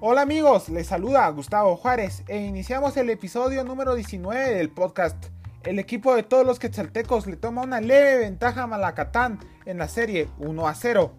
Hola amigos, les saluda Gustavo Juárez e iniciamos el episodio número 19 del podcast. El equipo de todos los quetzaltecos le toma una leve ventaja a Malacatán en la serie 1 a 0.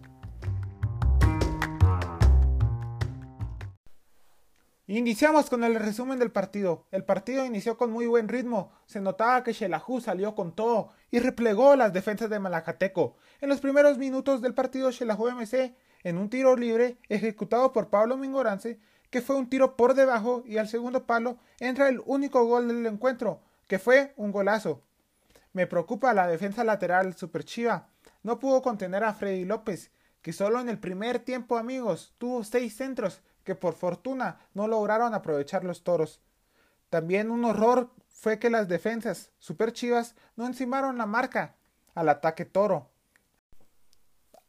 Iniciamos con el resumen del partido. El partido inició con muy buen ritmo. Se notaba que Shelahu salió con todo y replegó las defensas de Malacateco. En los primeros minutos del partido, Shelahu MC en un tiro libre ejecutado por Pablo Mingorance, que fue un tiro por debajo y al segundo palo entra el único gol del encuentro, que fue un golazo. Me preocupa la defensa lateral super chiva. No pudo contener a Freddy López, que solo en el primer tiempo, amigos, tuvo seis centros que por fortuna no lograron aprovechar los toros. También un horror fue que las defensas super chivas no encimaron la marca al ataque toro.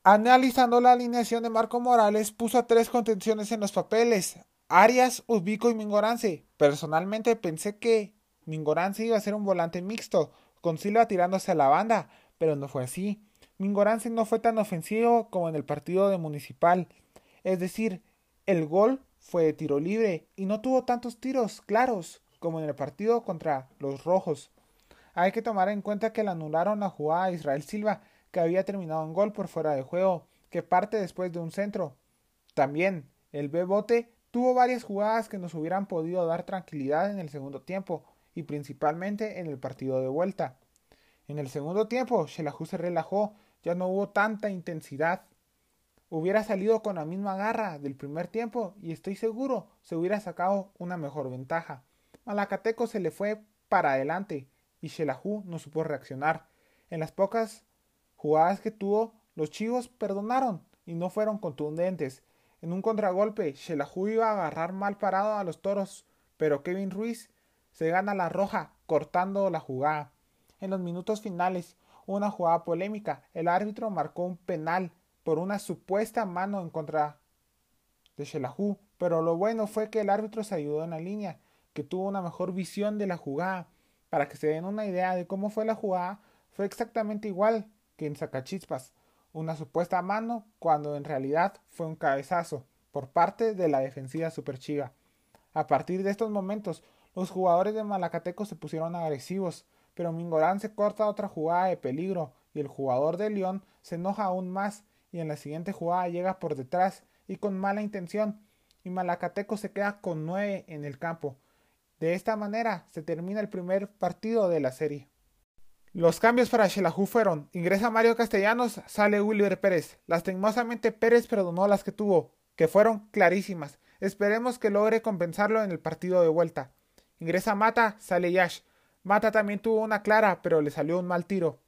Analizando la alineación de Marco Morales, puso a tres contenciones en los papeles: Arias, Ubico y Mingorance. Personalmente pensé que Mingorance iba a ser un volante mixto, con Silva tirándose a la banda, pero no fue así. Mingorance no fue tan ofensivo como en el partido de Municipal. Es decir, el gol fue de tiro libre y no tuvo tantos tiros claros como en el partido contra los Rojos. Hay que tomar en cuenta que le anularon la jugada a Israel Silva que había terminado en gol por fuera de juego, que parte después de un centro. También, el Bebote tuvo varias jugadas que nos hubieran podido dar tranquilidad en el segundo tiempo, y principalmente en el partido de vuelta. En el segundo tiempo, Shelahu se relajó, ya no hubo tanta intensidad. Hubiera salido con la misma garra del primer tiempo y estoy seguro se hubiera sacado una mejor ventaja. Malacateco se le fue para adelante y Shelahu no supo reaccionar. En las pocas Jugadas que tuvo, los chivos perdonaron y no fueron contundentes. En un contragolpe, Shelahu iba a agarrar mal parado a los toros, pero Kevin Ruiz se gana la roja cortando la jugada. En los minutos finales, una jugada polémica, el árbitro marcó un penal por una supuesta mano en contra de Shelahu, pero lo bueno fue que el árbitro se ayudó en la línea, que tuvo una mejor visión de la jugada. Para que se den una idea de cómo fue la jugada, fue exactamente igual en Sacachispas, una supuesta mano cuando en realidad fue un cabezazo por parte de la defensiva superchiga. A partir de estos momentos, los jugadores de Malacateco se pusieron agresivos, pero Mingorán se corta otra jugada de peligro y el jugador de León se enoja aún más y en la siguiente jugada llega por detrás y con mala intención y Malacateco se queda con nueve en el campo. De esta manera se termina el primer partido de la serie. Los cambios para Shelahu fueron, ingresa Mario Castellanos, sale Wilber Pérez. Lastimosamente Pérez perdonó las que tuvo, que fueron clarísimas. Esperemos que logre compensarlo en el partido de vuelta. Ingresa Mata, sale Yash. Mata también tuvo una clara, pero le salió un mal tiro.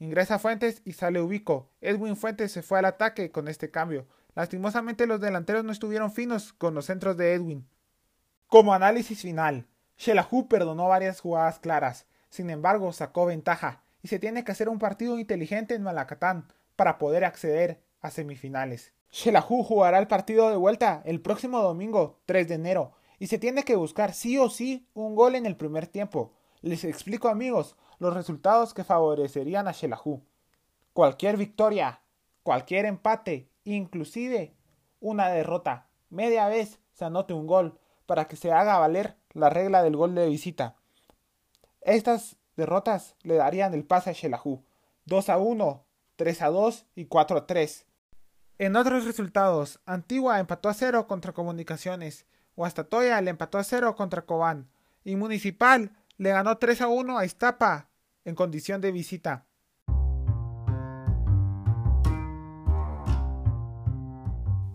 Ingresa Fuentes y sale Ubico. Edwin Fuentes se fue al ataque con este cambio. Lastimosamente los delanteros no estuvieron finos con los centros de Edwin. Como análisis final, Shelahu perdonó varias jugadas claras. Sin embargo, sacó ventaja y se tiene que hacer un partido inteligente en Malacatán para poder acceder a semifinales. Shelahu jugará el partido de vuelta el próximo domingo 3 de enero y se tiene que buscar sí o sí un gol en el primer tiempo. Les explico amigos los resultados que favorecerían a Shelahu. Cualquier victoria, cualquier empate, inclusive una derrota, media vez se anote un gol para que se haga valer la regla del gol de visita. Estas derrotas le darían el pase a Shelahu 2 a 1, 3 a 2 y 4 a 3. En otros resultados, Antigua empató a 0 contra Comunicaciones, Huastatoya le empató a 0 contra Cobán y Municipal le ganó 3 a 1 a Iztapa en condición de visita.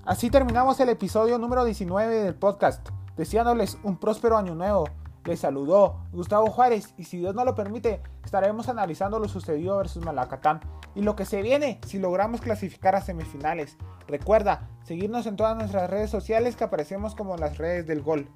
Así terminamos el episodio número 19 del podcast, deseándoles un próspero año nuevo les saludó Gustavo Juárez y si Dios no lo permite, estaremos analizando lo sucedido versus Malacatán y lo que se viene si logramos clasificar a semifinales. Recuerda seguirnos en todas nuestras redes sociales que aparecemos como las redes del gol.